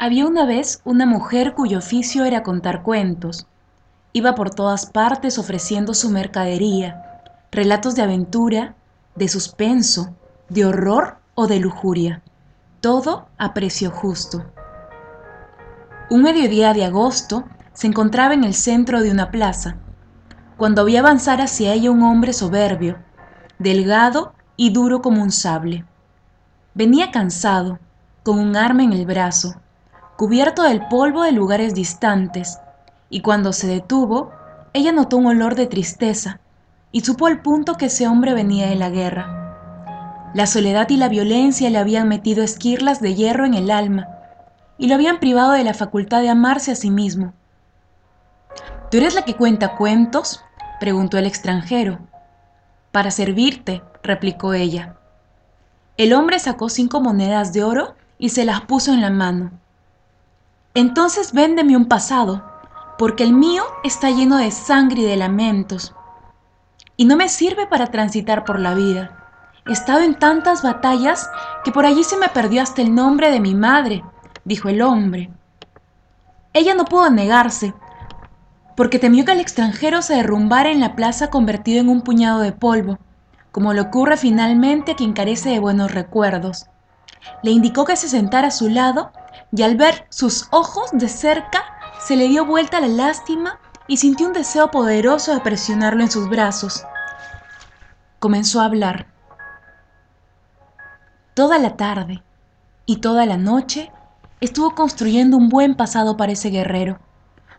Había una vez una mujer cuyo oficio era contar cuentos. Iba por todas partes ofreciendo su mercadería, relatos de aventura, de suspenso, de horror o de lujuria, todo a precio justo. Un mediodía de agosto se encontraba en el centro de una plaza, cuando vi avanzar hacia ella un hombre soberbio, delgado y duro como un sable. Venía cansado, con un arma en el brazo, cubierto del polvo de lugares distantes, y cuando se detuvo, ella notó un olor de tristeza y supo al punto que ese hombre venía de la guerra. La soledad y la violencia le habían metido esquirlas de hierro en el alma y lo habían privado de la facultad de amarse a sí mismo. ¿Tú eres la que cuenta cuentos? preguntó el extranjero. Para servirte, replicó ella. El hombre sacó cinco monedas de oro y se las puso en la mano. Entonces véndeme un pasado, porque el mío está lleno de sangre y de lamentos, y no me sirve para transitar por la vida. He estado en tantas batallas que por allí se me perdió hasta el nombre de mi madre, dijo el hombre. Ella no pudo negarse, porque temió que el extranjero se derrumbara en la plaza convertido en un puñado de polvo, como le ocurre finalmente a quien carece de buenos recuerdos. Le indicó que se sentara a su lado y al ver sus ojos de cerca se le dio vuelta la lástima y sintió un deseo poderoso de presionarlo en sus brazos. Comenzó a hablar. Toda la tarde y toda la noche estuvo construyendo un buen pasado para ese guerrero,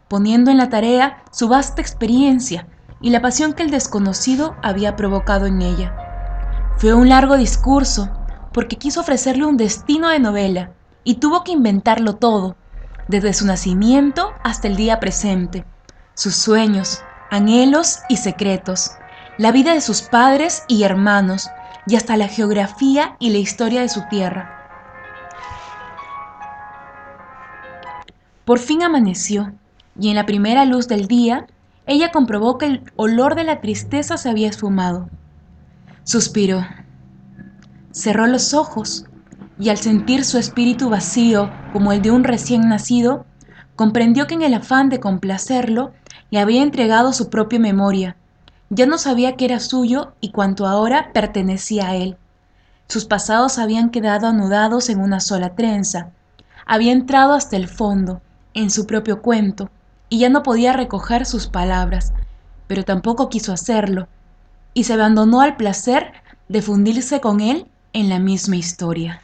poniendo en la tarea su vasta experiencia y la pasión que el desconocido había provocado en ella. Fue un largo discurso porque quiso ofrecerle un destino de novela y tuvo que inventarlo todo, desde su nacimiento hasta el día presente, sus sueños, anhelos y secretos, la vida de sus padres y hermanos, y hasta la geografía y la historia de su tierra. Por fin amaneció, y en la primera luz del día, ella comprobó que el olor de la tristeza se había esfumado. Suspiró. Cerró los ojos y al sentir su espíritu vacío como el de un recién nacido, comprendió que en el afán de complacerlo le había entregado su propia memoria. Ya no sabía que era suyo y cuanto ahora pertenecía a él. Sus pasados habían quedado anudados en una sola trenza. Había entrado hasta el fondo, en su propio cuento, y ya no podía recoger sus palabras, pero tampoco quiso hacerlo, y se abandonó al placer de fundirse con él en la misma historia.